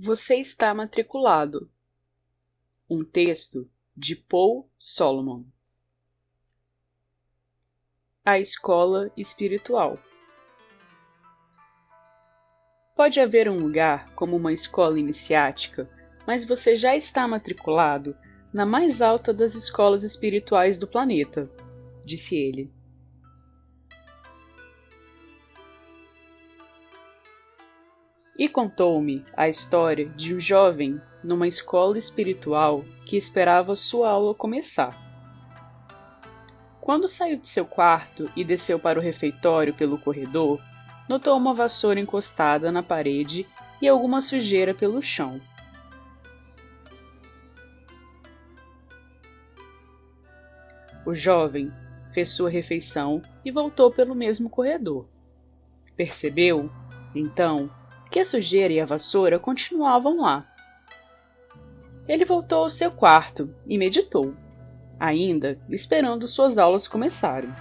Você está matriculado. Um texto de Paul Solomon. A escola espiritual. Pode haver um lugar como uma escola iniciática, mas você já está matriculado na mais alta das escolas espirituais do planeta, disse ele. E contou-me a história de um jovem numa escola espiritual que esperava sua aula começar. Quando saiu de seu quarto e desceu para o refeitório pelo corredor, notou uma vassoura encostada na parede e alguma sujeira pelo chão. O jovem fez sua refeição e voltou pelo mesmo corredor. Percebeu, então, que a sujeira e a vassoura continuavam lá. Ele voltou ao seu quarto e meditou, ainda esperando suas aulas começarem.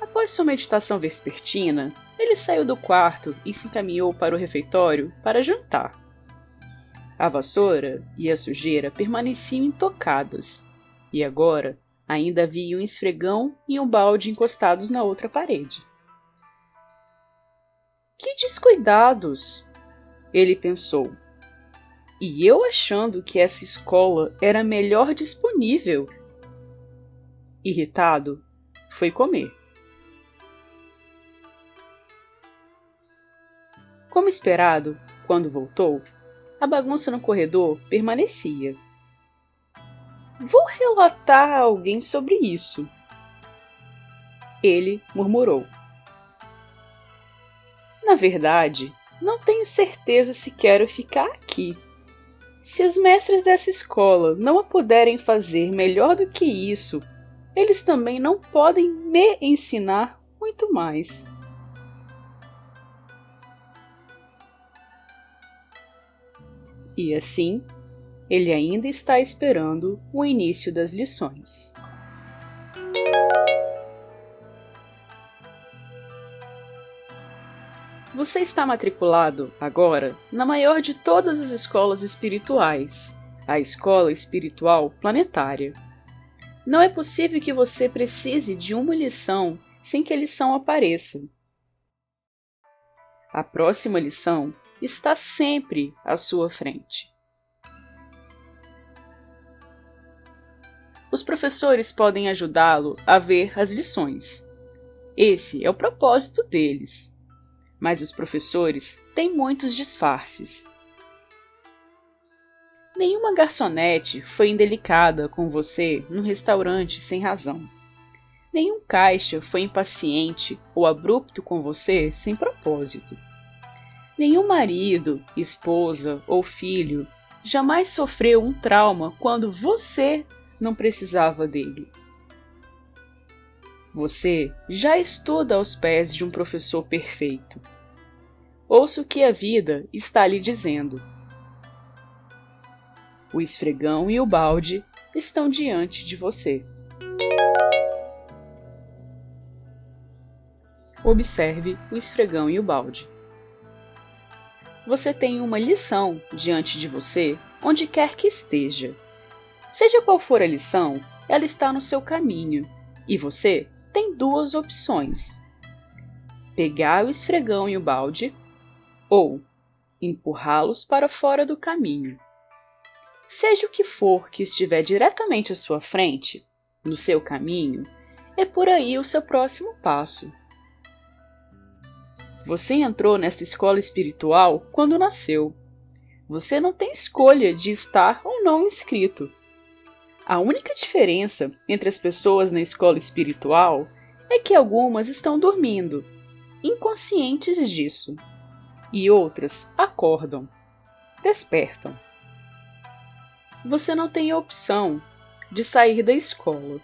Após sua meditação vespertina, ele saiu do quarto e se encaminhou para o refeitório para jantar. A vassoura e a sujeira permaneciam intocadas, e agora Ainda havia um esfregão e um balde encostados na outra parede. Que descuidados! Ele pensou. E eu achando que essa escola era a melhor disponível. Irritado, foi comer. Como esperado, quando voltou, a bagunça no corredor permanecia. Vou relatar a alguém sobre isso. Ele murmurou. Na verdade, não tenho certeza se quero ficar aqui. Se os mestres dessa escola não a puderem fazer melhor do que isso, eles também não podem me ensinar muito mais. E assim ele ainda está esperando o início das lições. Você está matriculado agora na maior de todas as escolas espirituais, a Escola Espiritual Planetária. Não é possível que você precise de uma lição sem que a lição apareça. A próxima lição está sempre à sua frente. Os professores podem ajudá-lo a ver as lições. Esse é o propósito deles. Mas os professores têm muitos disfarces. Nenhuma garçonete foi indelicada com você no restaurante sem razão. Nenhum caixa foi impaciente ou abrupto com você sem propósito. Nenhum marido, esposa ou filho jamais sofreu um trauma quando você não precisava dele. Você já estuda aos pés de um professor perfeito. Ouça o que a vida está lhe dizendo. O esfregão e o balde estão diante de você. Observe o esfregão e o balde. Você tem uma lição diante de você onde quer que esteja. Seja qual for a lição, ela está no seu caminho e você tem duas opções: pegar o esfregão e o balde ou empurrá-los para fora do caminho. Seja o que for que estiver diretamente à sua frente, no seu caminho, é por aí o seu próximo passo. Você entrou nesta escola espiritual quando nasceu. Você não tem escolha de estar ou não inscrito. A única diferença entre as pessoas na escola espiritual é que algumas estão dormindo, inconscientes disso, e outras acordam, despertam. Você não tem opção de sair da escola.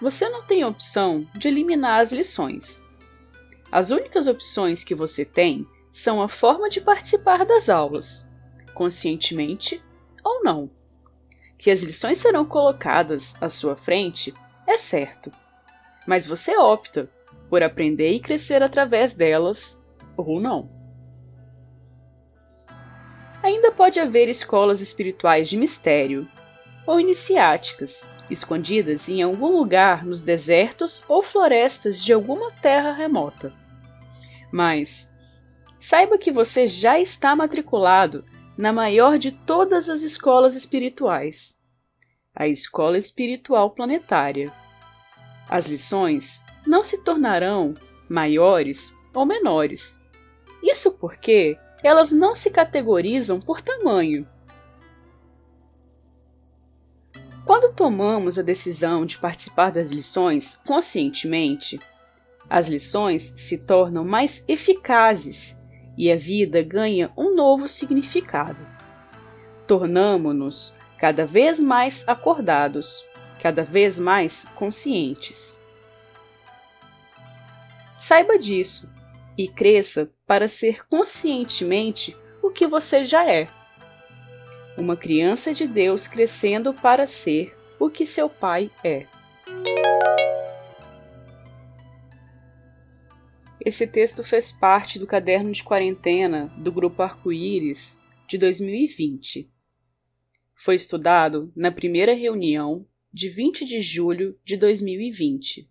Você não tem opção de eliminar as lições. As únicas opções que você tem são a forma de participar das aulas, conscientemente ou não que as lições serão colocadas à sua frente é certo, mas você opta por aprender e crescer através delas, ou não. Ainda pode haver escolas espirituais de mistério ou iniciáticas, escondidas em algum lugar nos desertos ou florestas de alguma terra remota. Mas saiba que você já está matriculado na maior de todas as escolas espirituais, a Escola Espiritual Planetária. As lições não se tornarão maiores ou menores. Isso porque elas não se categorizam por tamanho. Quando tomamos a decisão de participar das lições conscientemente, as lições se tornam mais eficazes e a vida ganha um novo significado. Tornamo-nos cada vez mais acordados, cada vez mais conscientes. Saiba disso e cresça para ser conscientemente o que você já é. Uma criança de Deus crescendo para ser o que seu pai é. Esse texto fez parte do caderno de quarentena do Grupo Arco-Íris de 2020. Foi estudado na primeira reunião de 20 de julho de 2020.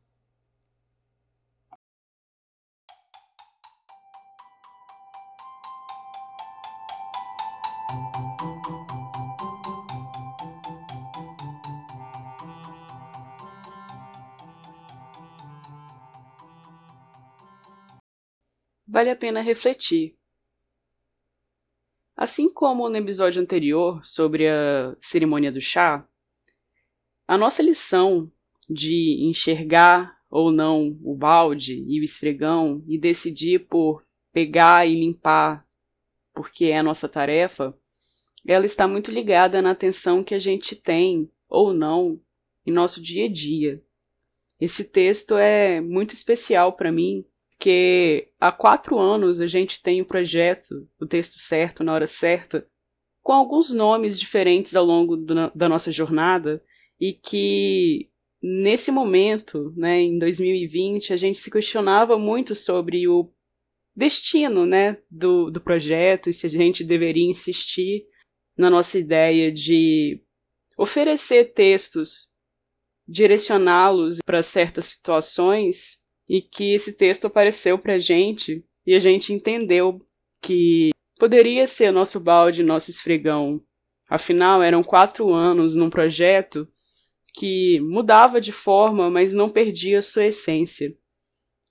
Vale a pena refletir. Assim como no episódio anterior sobre a cerimônia do chá, a nossa lição de enxergar ou não o balde e o esfregão e decidir por pegar e limpar porque é a nossa tarefa, ela está muito ligada na atenção que a gente tem ou não em nosso dia a dia. Esse texto é muito especial para mim porque há quatro anos a gente tem o projeto, o texto certo, na hora certa, com alguns nomes diferentes ao longo do, da nossa jornada, e que nesse momento, né, em 2020, a gente se questionava muito sobre o destino né, do, do projeto e se a gente deveria insistir na nossa ideia de oferecer textos, direcioná-los para certas situações e que esse texto apareceu pra gente e a gente entendeu que poderia ser nosso balde, nosso esfregão. Afinal, eram quatro anos num projeto que mudava de forma, mas não perdia sua essência.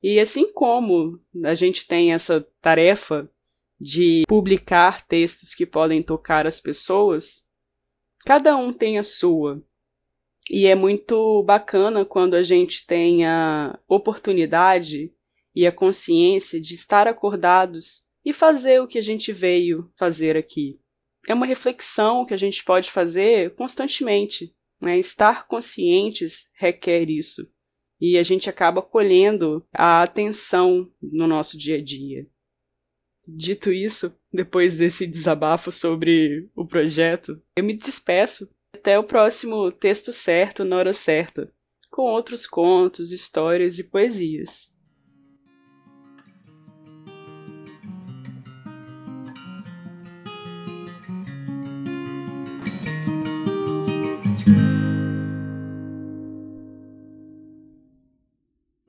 E assim como a gente tem essa tarefa de publicar textos que podem tocar as pessoas, cada um tem a sua. E é muito bacana quando a gente tem a oportunidade e a consciência de estar acordados e fazer o que a gente veio fazer aqui. É uma reflexão que a gente pode fazer constantemente. Né? Estar conscientes requer isso. E a gente acaba colhendo a atenção no nosso dia a dia. Dito isso, depois desse desabafo sobre o projeto, eu me despeço até o próximo texto certo na hora certa, com outros contos, histórias e poesias.